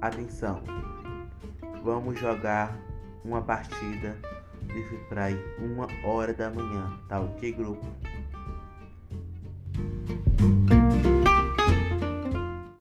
Atenção, vamos jogar uma partida de Free Fire uma hora da manhã, tá ok, grupo?